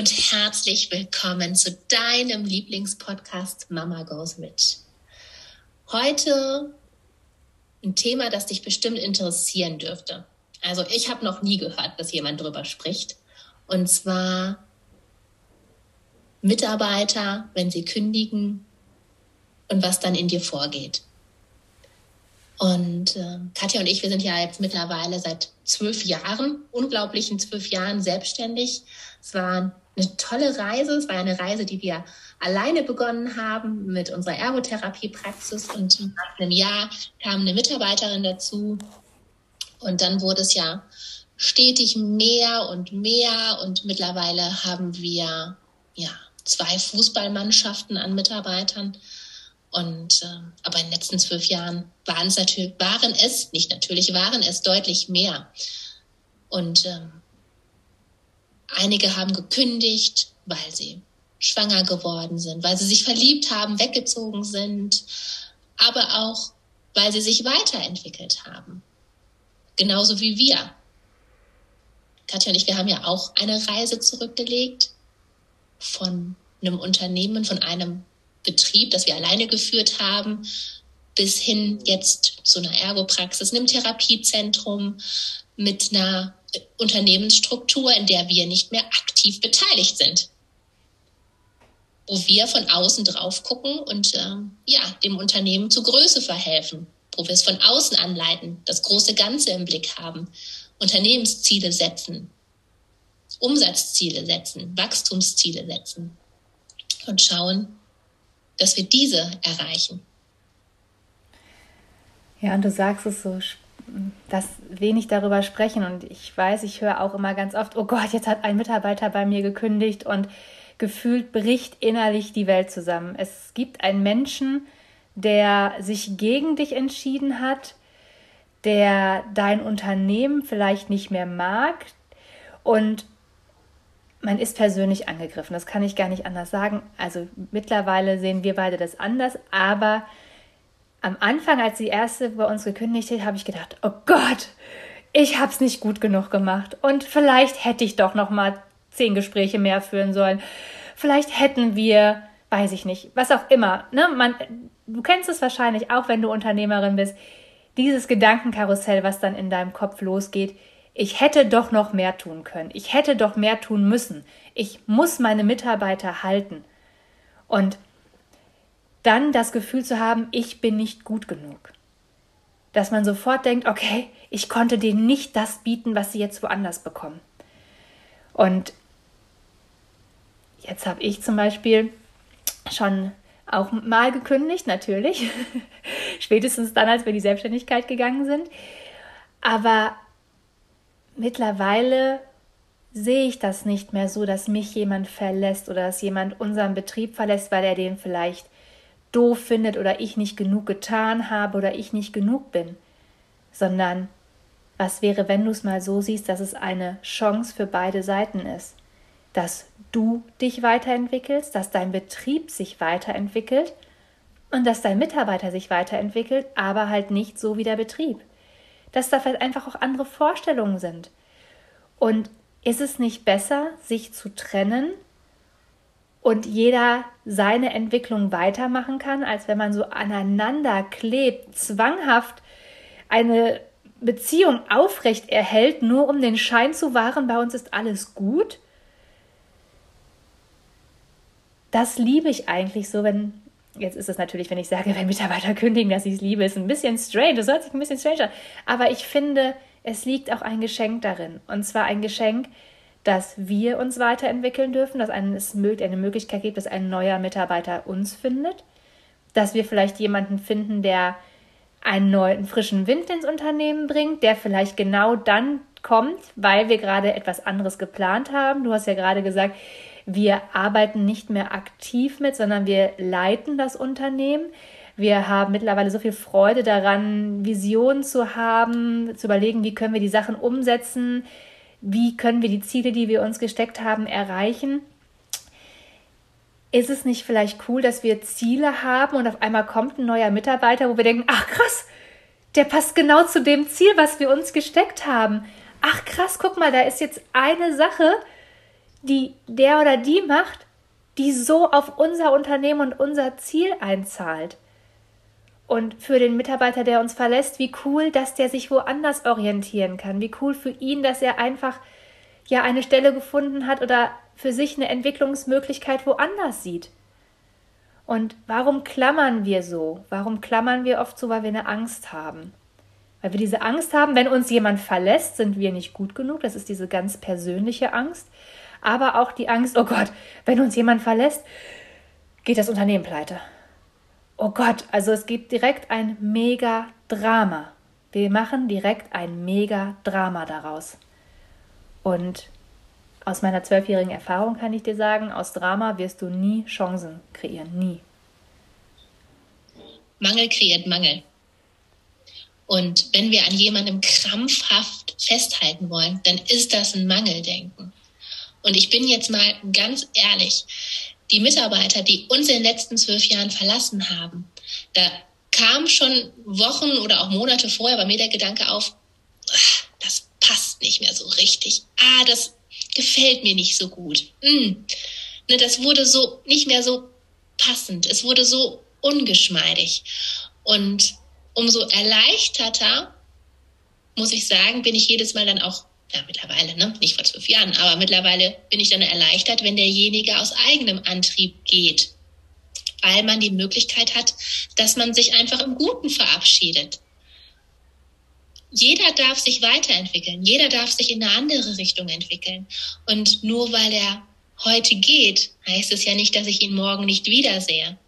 Und herzlich willkommen zu deinem Lieblingspodcast Mama Goes Rich. Heute ein Thema, das dich bestimmt interessieren dürfte. Also ich habe noch nie gehört, dass jemand drüber spricht. Und zwar Mitarbeiter, wenn sie kündigen und was dann in dir vorgeht. Und äh, Katja und ich, wir sind ja jetzt mittlerweile seit zwölf Jahren, unglaublichen zwölf Jahren selbstständig. Es war eine tolle Reise. Es war eine Reise, die wir alleine begonnen haben mit unserer Ergotherapiepraxis. Und nach einem Jahr kam eine Mitarbeiterin dazu. Und dann wurde es ja stetig mehr und mehr. Und mittlerweile haben wir ja zwei Fußballmannschaften an Mitarbeitern. Und äh, aber in den letzten zwölf Jahren waren es natürlich, waren es, nicht natürlich, waren es deutlich mehr. Und ähm, einige haben gekündigt, weil sie schwanger geworden sind, weil sie sich verliebt haben, weggezogen sind, aber auch, weil sie sich weiterentwickelt haben. Genauso wie wir. Katja und ich, wir haben ja auch eine Reise zurückgelegt von einem Unternehmen, von einem Betrieb, das wir alleine geführt haben, bis hin jetzt zu einer Ergopraxis, einem Therapiezentrum mit einer Unternehmensstruktur, in der wir nicht mehr aktiv beteiligt sind. Wo wir von außen drauf gucken und äh, ja, dem Unternehmen zu Größe verhelfen, wo wir es von außen anleiten, das große Ganze im Blick haben, Unternehmensziele setzen, Umsatzziele setzen, Wachstumsziele setzen. Und schauen, dass wir diese erreichen. Ja, und du sagst es so, dass wenig darüber sprechen. Und ich weiß, ich höre auch immer ganz oft, oh Gott, jetzt hat ein Mitarbeiter bei mir gekündigt und gefühlt bricht innerlich die Welt zusammen. Es gibt einen Menschen, der sich gegen dich entschieden hat, der dein Unternehmen vielleicht nicht mehr mag und man ist persönlich angegriffen. Das kann ich gar nicht anders sagen. Also mittlerweile sehen wir beide das anders, aber am Anfang, als die erste bei uns gekündigt hat, habe ich gedacht, oh Gott, ich habe es nicht gut genug gemacht und vielleicht hätte ich doch noch mal zehn Gespräche mehr führen sollen. Vielleicht hätten wir, weiß ich nicht, was auch immer. Ne? Man, du kennst es wahrscheinlich auch, wenn du Unternehmerin bist. Dieses Gedankenkarussell, was dann in deinem Kopf losgeht ich hätte doch noch mehr tun können. Ich hätte doch mehr tun müssen. Ich muss meine Mitarbeiter halten. Und dann das Gefühl zu haben, ich bin nicht gut genug. Dass man sofort denkt, okay, ich konnte denen nicht das bieten, was sie jetzt woanders bekommen. Und jetzt habe ich zum Beispiel schon auch mal gekündigt, natürlich. Spätestens dann, als wir in die Selbstständigkeit gegangen sind. Aber mittlerweile sehe ich das nicht mehr so, dass mich jemand verlässt oder dass jemand unseren Betrieb verlässt, weil er den vielleicht doof findet oder ich nicht genug getan habe oder ich nicht genug bin, sondern was wäre, wenn du es mal so siehst, dass es eine Chance für beide Seiten ist, dass du dich weiterentwickelst, dass dein Betrieb sich weiterentwickelt und dass dein Mitarbeiter sich weiterentwickelt, aber halt nicht so wie der Betrieb. Dass da vielleicht einfach auch andere Vorstellungen sind. Und ist es nicht besser, sich zu trennen und jeder seine Entwicklung weitermachen kann, als wenn man so aneinander klebt, zwanghaft eine Beziehung aufrecht erhält, nur um den Schein zu wahren, bei uns ist alles gut? Das liebe ich eigentlich so, wenn Jetzt ist es natürlich, wenn ich sage, wenn Mitarbeiter kündigen, dass ich es liebe, ist ein bisschen strange. Das hört sich ein bisschen strange an. Aber ich finde, es liegt auch ein Geschenk darin. Und zwar ein Geschenk, dass wir uns weiterentwickeln dürfen, dass es eine Möglichkeit gibt, dass ein neuer Mitarbeiter uns findet, dass wir vielleicht jemanden finden, der einen neuen, frischen Wind ins Unternehmen bringt, der vielleicht genau dann kommt, weil wir gerade etwas anderes geplant haben. Du hast ja gerade gesagt, wir arbeiten nicht mehr aktiv mit, sondern wir leiten das Unternehmen. Wir haben mittlerweile so viel Freude daran, Visionen zu haben, zu überlegen, wie können wir die Sachen umsetzen, wie können wir die Ziele, die wir uns gesteckt haben, erreichen. Ist es nicht vielleicht cool, dass wir Ziele haben und auf einmal kommt ein neuer Mitarbeiter, wo wir denken, ach krass, der passt genau zu dem Ziel, was wir uns gesteckt haben. Ach krass, guck mal, da ist jetzt eine Sache, die der oder die macht, die so auf unser Unternehmen und unser Ziel einzahlt. Und für den Mitarbeiter, der uns verlässt, wie cool, dass der sich woanders orientieren kann. Wie cool für ihn, dass er einfach ja eine Stelle gefunden hat oder für sich eine Entwicklungsmöglichkeit woanders sieht. Und warum klammern wir so? Warum klammern wir oft so, weil wir eine Angst haben? Weil wir diese Angst haben, wenn uns jemand verlässt, sind wir nicht gut genug. Das ist diese ganz persönliche Angst. Aber auch die Angst, oh Gott, wenn uns jemand verlässt, geht das Unternehmen pleite oh Gott, also es gibt direkt ein Mega-Drama. Wir machen direkt ein Mega-Drama daraus. Und aus meiner zwölfjährigen Erfahrung kann ich dir sagen, aus Drama wirst du nie Chancen kreieren, nie. Mangel kreiert Mangel. Und wenn wir an jemandem krampfhaft festhalten wollen, dann ist das ein Mangeldenken. Und ich bin jetzt mal ganz ehrlich, die Mitarbeiter, die uns in den letzten zwölf Jahren verlassen haben, da kam schon Wochen oder auch Monate vorher bei mir der Gedanke auf, ach, das passt nicht mehr so richtig. Ah, das gefällt mir nicht so gut. Hm. Ne, das wurde so nicht mehr so passend. Es wurde so ungeschmeidig. Und umso erleichterter, muss ich sagen, bin ich jedes Mal dann auch ja, mittlerweile, ne? nicht vor zwölf Jahren, aber mittlerweile bin ich dann erleichtert, wenn derjenige aus eigenem Antrieb geht, weil man die Möglichkeit hat, dass man sich einfach im Guten verabschiedet. Jeder darf sich weiterentwickeln, jeder darf sich in eine andere Richtung entwickeln. Und nur weil er heute geht, heißt es ja nicht, dass ich ihn morgen nicht wiedersehe.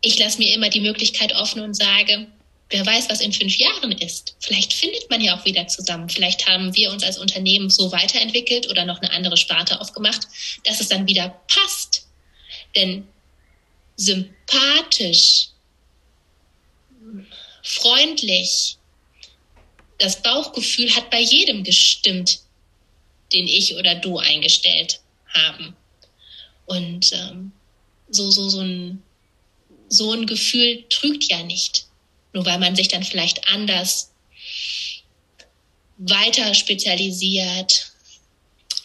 Ich lasse mir immer die Möglichkeit offen und sage, wer weiß, was in fünf Jahren ist. Vielleicht findet man ja auch wieder zusammen. Vielleicht haben wir uns als Unternehmen so weiterentwickelt oder noch eine andere Sparte aufgemacht, dass es dann wieder passt. Denn sympathisch, freundlich, das Bauchgefühl hat bei jedem gestimmt, den ich oder du eingestellt haben. Und ähm, so, so, so, ein, so ein Gefühl trügt ja nicht. Nur weil man sich dann vielleicht anders weiter spezialisiert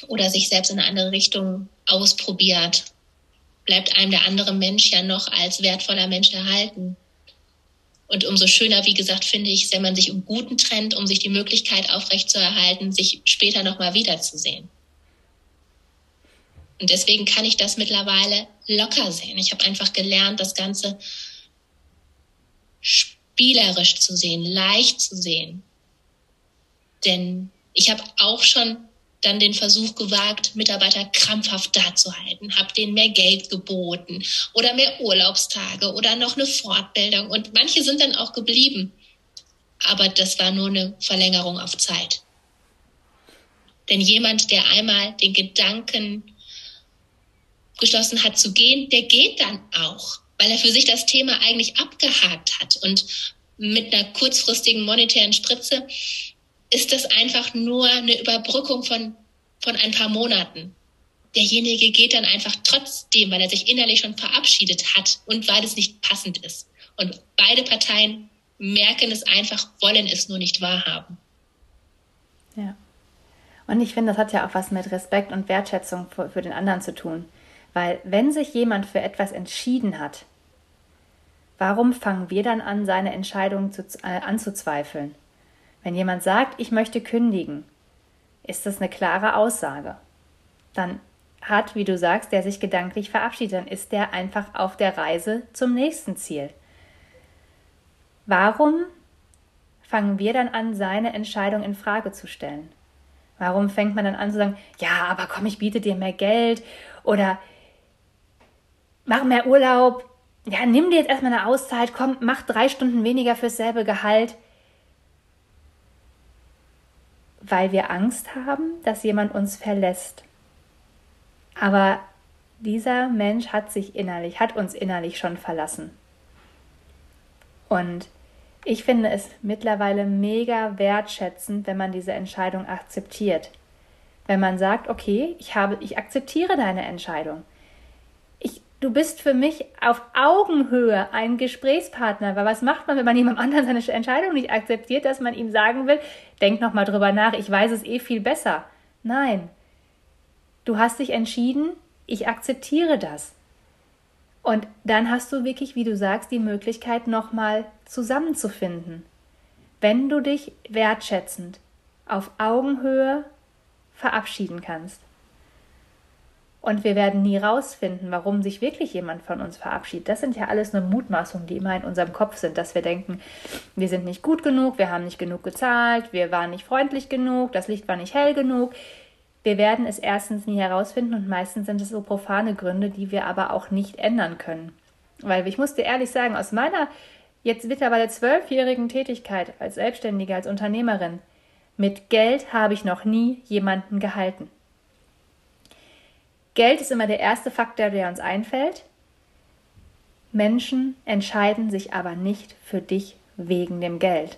oder sich selbst in eine andere Richtung ausprobiert, bleibt einem der andere Mensch ja noch als wertvoller Mensch erhalten. Und umso schöner, wie gesagt, finde ich, wenn man sich im Guten trennt, um sich die Möglichkeit aufrechtzuerhalten, sich später nochmal wiederzusehen. Und deswegen kann ich das mittlerweile locker sehen. Ich habe einfach gelernt, das Ganze spielerisch zu sehen, leicht zu sehen. Denn ich habe auch schon dann den Versuch gewagt, Mitarbeiter krampfhaft dazuhalten, habe denen mehr Geld geboten oder mehr Urlaubstage oder noch eine Fortbildung und manche sind dann auch geblieben. Aber das war nur eine Verlängerung auf Zeit. Denn jemand, der einmal den Gedanken geschlossen hat zu gehen, der geht dann auch weil er für sich das Thema eigentlich abgehakt hat. Und mit einer kurzfristigen monetären Spritze ist das einfach nur eine Überbrückung von, von ein paar Monaten. Derjenige geht dann einfach trotzdem, weil er sich innerlich schon verabschiedet hat und weil es nicht passend ist. Und beide Parteien merken es einfach, wollen es nur nicht wahrhaben. Ja. Und ich finde, das hat ja auch was mit Respekt und Wertschätzung für, für den anderen zu tun. Weil wenn sich jemand für etwas entschieden hat, warum fangen wir dann an, seine Entscheidung zu, äh, anzuzweifeln? Wenn jemand sagt, ich möchte kündigen, ist das eine klare Aussage. Dann hat, wie du sagst, der sich gedanklich verabschiedet, dann ist der einfach auf der Reise zum nächsten Ziel. Warum fangen wir dann an, seine Entscheidung in Frage zu stellen? Warum fängt man dann an zu sagen, ja, aber komm, ich biete dir mehr Geld oder mach mehr Urlaub, ja, nimm dir jetzt erstmal eine Auszeit, komm, mach drei Stunden weniger fürs selbe Gehalt, weil wir Angst haben, dass jemand uns verlässt. Aber dieser Mensch hat sich innerlich, hat uns innerlich schon verlassen. Und ich finde es mittlerweile mega wertschätzend, wenn man diese Entscheidung akzeptiert. Wenn man sagt, okay, ich habe, ich akzeptiere deine Entscheidung. Du bist für mich auf Augenhöhe ein Gesprächspartner. Weil was macht man, wenn man jemand anderen seine Entscheidung nicht akzeptiert, dass man ihm sagen will, denk noch mal drüber nach, ich weiß es eh viel besser. Nein. Du hast dich entschieden, ich akzeptiere das. Und dann hast du wirklich, wie du sagst, die Möglichkeit, nochmal zusammenzufinden. Wenn du dich wertschätzend auf Augenhöhe verabschieden kannst. Und wir werden nie rausfinden, warum sich wirklich jemand von uns verabschiedet. Das sind ja alles nur Mutmaßungen, die immer in unserem Kopf sind, dass wir denken, wir sind nicht gut genug, wir haben nicht genug gezahlt, wir waren nicht freundlich genug, das Licht war nicht hell genug. Wir werden es erstens nie herausfinden und meistens sind es so profane Gründe, die wir aber auch nicht ändern können. Weil ich muss dir ehrlich sagen, aus meiner jetzt mittlerweile zwölfjährigen Tätigkeit als Selbstständige, als Unternehmerin, mit Geld habe ich noch nie jemanden gehalten. Geld ist immer der erste Faktor, der uns einfällt. Menschen entscheiden sich aber nicht für dich wegen dem Geld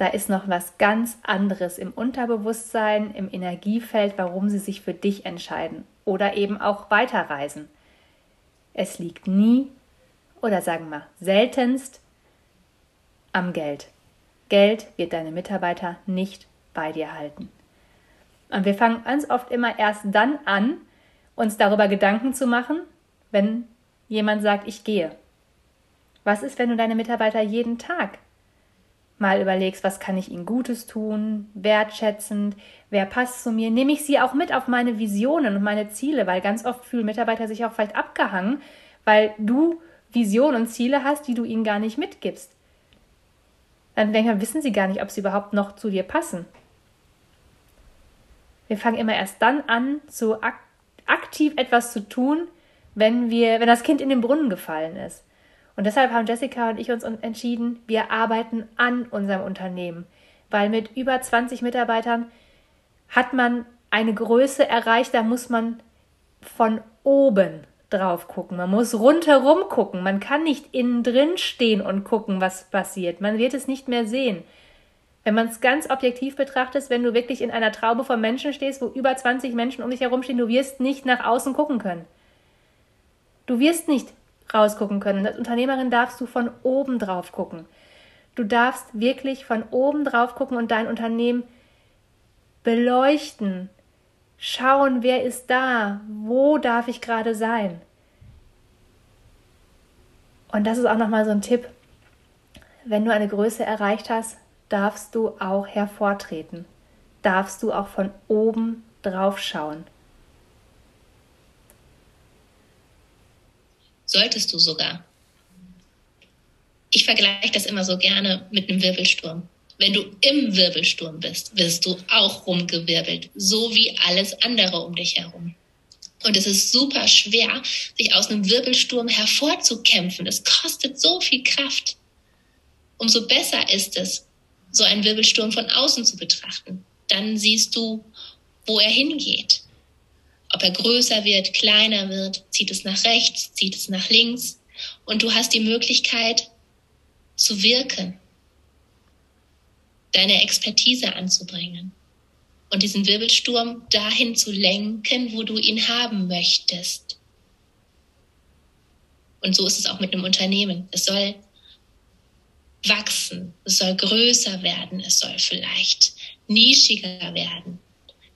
da ist noch was ganz anderes im Unterbewusstsein, im Energiefeld, warum sie sich für dich entscheiden oder eben auch weiterreisen. Es liegt nie oder sagen wir seltenst am Geld. Geld wird deine Mitarbeiter nicht bei dir halten. Und wir fangen ganz oft immer erst dann an, uns darüber Gedanken zu machen, wenn jemand sagt, ich gehe. Was ist, wenn du deine Mitarbeiter jeden Tag mal überlegst, was kann ich ihnen Gutes tun, wertschätzend, wer passt zu mir, nehme ich sie auch mit auf meine Visionen und meine Ziele, weil ganz oft fühlen Mitarbeiter sich auch vielleicht abgehangen, weil du Visionen und Ziele hast, die du ihnen gar nicht mitgibst. Dann denken, wissen sie gar nicht, ob sie überhaupt noch zu dir passen. Wir fangen immer erst dann an, so ak aktiv etwas zu tun, wenn wir, wenn das Kind in den Brunnen gefallen ist. Und deshalb haben Jessica und ich uns entschieden, wir arbeiten an unserem Unternehmen, weil mit über 20 Mitarbeitern hat man eine Größe erreicht, da muss man von oben drauf gucken. Man muss rundherum gucken. Man kann nicht innen drin stehen und gucken, was passiert. Man wird es nicht mehr sehen. Wenn man es ganz objektiv betrachtet, wenn du wirklich in einer Traube von Menschen stehst, wo über 20 Menschen um dich herumstehen, du wirst nicht nach außen gucken können. Du wirst nicht rausgucken können. als Unternehmerin darfst du von oben drauf gucken. Du darfst wirklich von oben drauf gucken und dein Unternehmen beleuchten. Schauen, wer ist da? Wo darf ich gerade sein? Und das ist auch nochmal so ein Tipp. Wenn du eine Größe erreicht hast, darfst du auch hervortreten. Darfst du auch von oben drauf schauen. solltest du sogar. Ich vergleiche das immer so gerne mit einem Wirbelsturm. Wenn du im Wirbelsturm bist, wirst du auch rumgewirbelt, so wie alles andere um dich herum. Und es ist super schwer, sich aus einem Wirbelsturm hervorzukämpfen. Es kostet so viel Kraft. Umso besser ist es, so einen Wirbelsturm von außen zu betrachten. Dann siehst du, wo er hingeht. Ob er größer wird, kleiner wird, zieht es nach rechts, zieht es nach links. Und du hast die Möglichkeit zu wirken, deine Expertise anzubringen und diesen Wirbelsturm dahin zu lenken, wo du ihn haben möchtest. Und so ist es auch mit einem Unternehmen. Es soll wachsen, es soll größer werden, es soll vielleicht nischiger werden,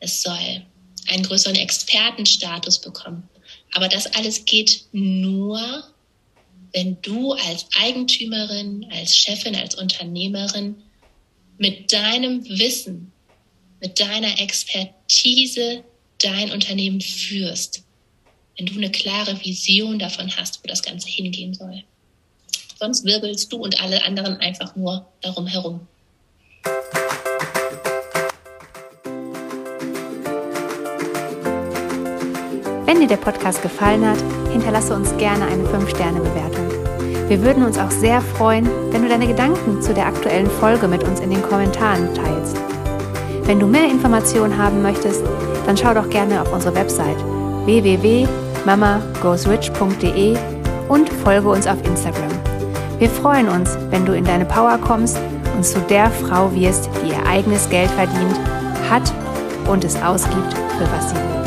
es soll einen größeren Expertenstatus bekommen. Aber das alles geht nur, wenn du als Eigentümerin, als Chefin, als Unternehmerin mit deinem Wissen, mit deiner Expertise dein Unternehmen führst. Wenn du eine klare Vision davon hast, wo das Ganze hingehen soll. Sonst wirbelst du und alle anderen einfach nur darum herum. Wenn dir der Podcast gefallen hat, hinterlasse uns gerne eine 5-Sterne-Bewertung. Wir würden uns auch sehr freuen, wenn du deine Gedanken zu der aktuellen Folge mit uns in den Kommentaren teilst. Wenn du mehr Informationen haben möchtest, dann schau doch gerne auf unsere Website www.mamagoesrich.de und folge uns auf Instagram. Wir freuen uns, wenn du in deine Power kommst und zu der Frau wirst, die ihr eigenes Geld verdient, hat und es ausgibt, für was sie will.